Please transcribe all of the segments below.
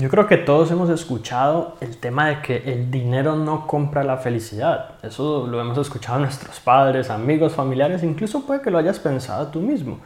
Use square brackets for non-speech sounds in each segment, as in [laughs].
Yo creo que todos hemos escuchado el tema de que el dinero no compra la felicidad. Eso lo hemos escuchado nuestros padres, amigos, familiares, incluso puede que lo hayas pensado tú mismo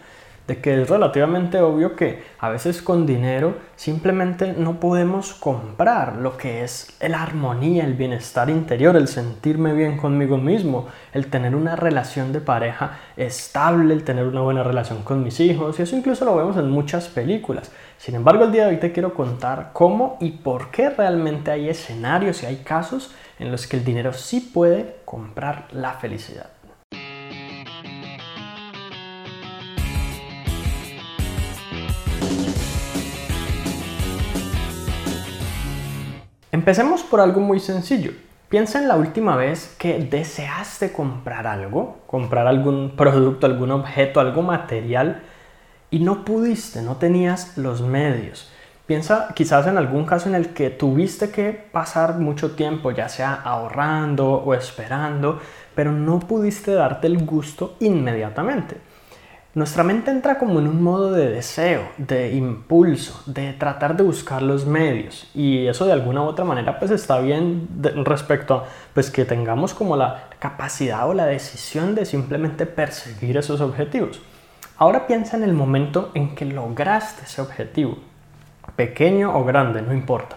de que es relativamente obvio que a veces con dinero simplemente no podemos comprar lo que es la armonía, el bienestar interior, el sentirme bien conmigo mismo, el tener una relación de pareja estable, el tener una buena relación con mis hijos, y eso incluso lo vemos en muchas películas. Sin embargo, el día de hoy te quiero contar cómo y por qué realmente hay escenarios y hay casos en los que el dinero sí puede comprar la felicidad. Empecemos por algo muy sencillo. Piensa en la última vez que deseaste comprar algo, comprar algún producto, algún objeto, algo material y no pudiste, no tenías los medios. Piensa quizás en algún caso en el que tuviste que pasar mucho tiempo, ya sea ahorrando o esperando, pero no pudiste darte el gusto inmediatamente. Nuestra mente entra como en un modo de deseo, de impulso, de tratar de buscar los medios y eso de alguna u otra manera pues está bien respecto a pues que tengamos como la capacidad o la decisión de simplemente perseguir esos objetivos. Ahora piensa en el momento en que lograste ese objetivo, pequeño o grande, no importa.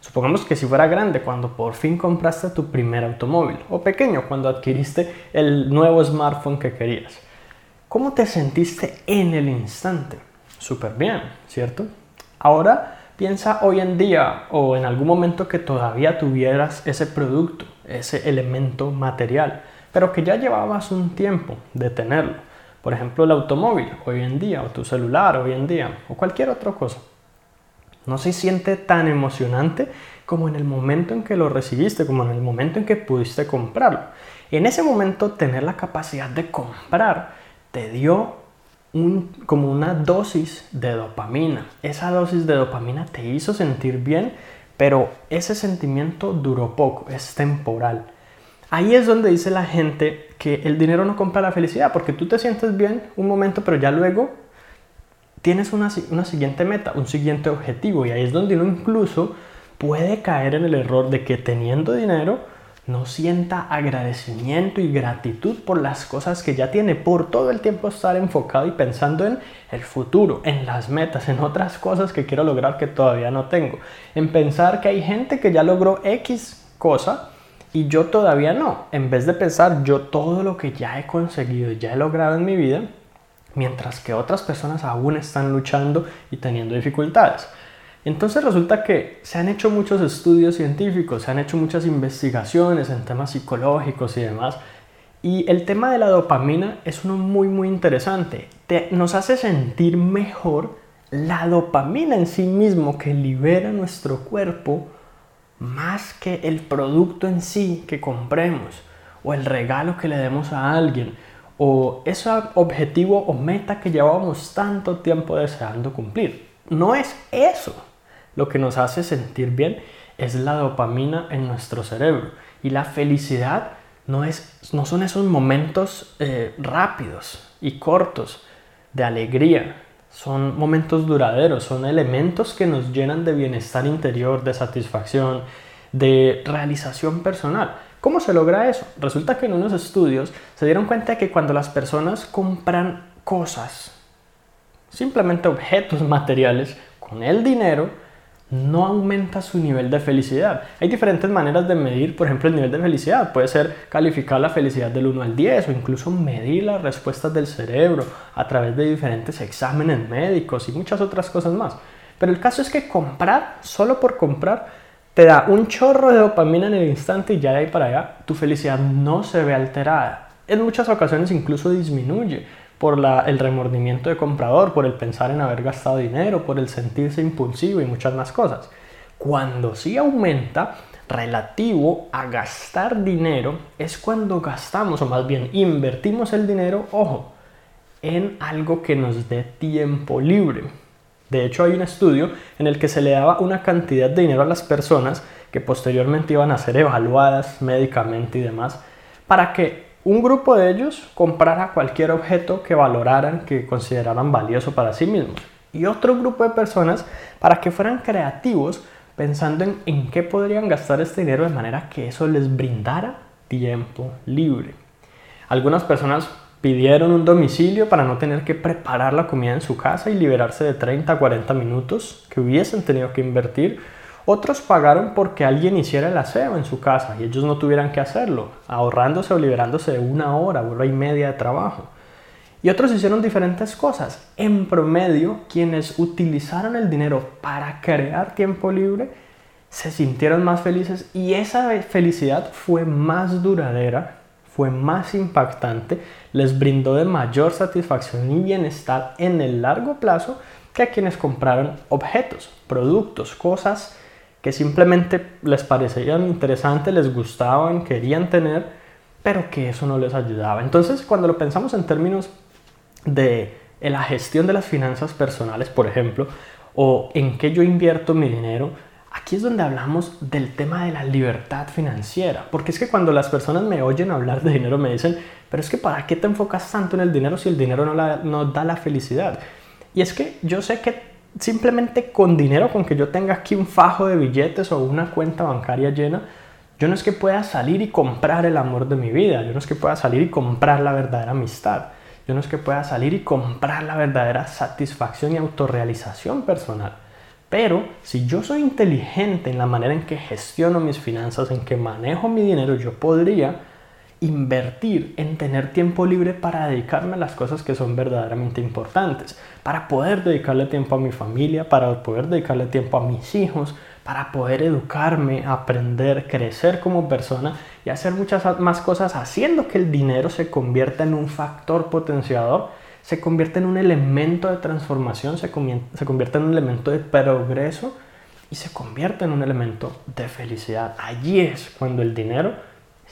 Supongamos que si fuera grande cuando por fin compraste tu primer automóvil o pequeño cuando adquiriste el nuevo smartphone que querías. ¿Cómo te sentiste en el instante? Súper bien, ¿cierto? Ahora piensa hoy en día o en algún momento que todavía tuvieras ese producto, ese elemento material, pero que ya llevabas un tiempo de tenerlo. Por ejemplo, el automóvil hoy en día, o tu celular hoy en día, o cualquier otra cosa. No se siente tan emocionante como en el momento en que lo recibiste, como en el momento en que pudiste comprarlo. En ese momento, tener la capacidad de comprar te dio un, como una dosis de dopamina. Esa dosis de dopamina te hizo sentir bien, pero ese sentimiento duró poco, es temporal. Ahí es donde dice la gente que el dinero no compra la felicidad, porque tú te sientes bien un momento, pero ya luego tienes una, una siguiente meta, un siguiente objetivo, y ahí es donde uno incluso puede caer en el error de que teniendo dinero, no sienta agradecimiento y gratitud por las cosas que ya tiene, por todo el tiempo estar enfocado y pensando en el futuro, en las metas, en otras cosas que quiero lograr que todavía no tengo, en pensar que hay gente que ya logró X cosa y yo todavía no, en vez de pensar yo todo lo que ya he conseguido, ya he logrado en mi vida, mientras que otras personas aún están luchando y teniendo dificultades. Entonces resulta que se han hecho muchos estudios científicos, se han hecho muchas investigaciones en temas psicológicos y demás. Y el tema de la dopamina es uno muy muy interesante. nos hace sentir mejor la dopamina en sí mismo que libera nuestro cuerpo más que el producto en sí que compremos o el regalo que le demos a alguien o ese objetivo o meta que llevábamos tanto tiempo deseando cumplir. No es eso lo que nos hace sentir bien es la dopamina en nuestro cerebro. Y la felicidad no, es, no son esos momentos eh, rápidos y cortos de alegría. Son momentos duraderos, son elementos que nos llenan de bienestar interior, de satisfacción, de realización personal. ¿Cómo se logra eso? Resulta que en unos estudios se dieron cuenta de que cuando las personas compran cosas, simplemente objetos [laughs] materiales, con el dinero, no aumenta su nivel de felicidad. Hay diferentes maneras de medir, por ejemplo, el nivel de felicidad. Puede ser calificar la felicidad del 1 al 10 o incluso medir las respuestas del cerebro a través de diferentes exámenes médicos y muchas otras cosas más. Pero el caso es que comprar, solo por comprar, te da un chorro de dopamina en el instante y ya de ahí para allá tu felicidad no se ve alterada. En muchas ocasiones incluso disminuye por el remordimiento de comprador, por el pensar en haber gastado dinero, por el sentirse impulsivo y muchas más cosas. Cuando sí aumenta relativo a gastar dinero es cuando gastamos o más bien invertimos el dinero, ojo, en algo que nos dé tiempo libre. De hecho hay un estudio en el que se le daba una cantidad de dinero a las personas que posteriormente iban a ser evaluadas médicamente y demás para que un grupo de ellos comprara cualquier objeto que valoraran, que consideraran valioso para sí mismos. y otro grupo de personas para que fueran creativos pensando en en qué podrían gastar este dinero de manera que eso les brindara tiempo libre. Algunas personas pidieron un domicilio para no tener que preparar la comida en su casa y liberarse de 30 a 40 minutos que hubiesen tenido que invertir. Otros pagaron porque alguien hiciera el aseo en su casa y ellos no tuvieran que hacerlo, ahorrándose o liberándose de una hora, hora y media de trabajo. Y otros hicieron diferentes cosas. En promedio, quienes utilizaron el dinero para crear tiempo libre se sintieron más felices y esa felicidad fue más duradera fue más impactante, les brindó de mayor satisfacción y bienestar en el largo plazo que a quienes compraron objetos, productos, cosas que simplemente les parecían interesantes, les gustaban, querían tener, pero que eso no les ayudaba. Entonces, cuando lo pensamos en términos de la gestión de las finanzas personales, por ejemplo, o en qué yo invierto mi dinero, Aquí es donde hablamos del tema de la libertad financiera, porque es que cuando las personas me oyen hablar de dinero me dicen, pero es que ¿para qué te enfocas tanto en el dinero si el dinero no, da la felicidad? Y es que yo sé que simplemente con dinero, con que yo tenga aquí un fajo de billetes o una cuenta bancaria llena, yo no es que pueda salir y comprar el amor de mi vida, yo no es que pueda salir y comprar la verdadera amistad, yo no es que pueda salir y comprar la verdadera satisfacción y autorrealización personal. Pero si yo soy inteligente en la manera en que gestiono mis finanzas, en que manejo mi dinero, yo podría invertir en tener tiempo libre para dedicarme a las cosas que son verdaderamente importantes, para poder dedicarle tiempo a mi familia, para poder dedicarle tiempo a mis hijos, para poder educarme, aprender, crecer como persona y hacer muchas más cosas haciendo que el dinero se convierta en un factor potenciador se convierte en un elemento de transformación, se, se convierte en un elemento de progreso y se convierte en un elemento de felicidad. Allí es cuando el dinero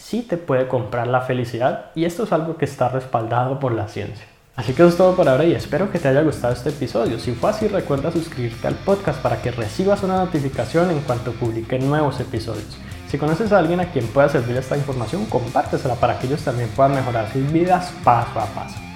sí te puede comprar la felicidad y esto es algo que está respaldado por la ciencia. Así que eso es todo por ahora y espero que te haya gustado este episodio. Si fue así, recuerda suscribirte al podcast para que recibas una notificación en cuanto publique nuevos episodios. Si conoces a alguien a quien pueda servir esta información, compártesela para que ellos también puedan mejorar sus vidas paso a paso.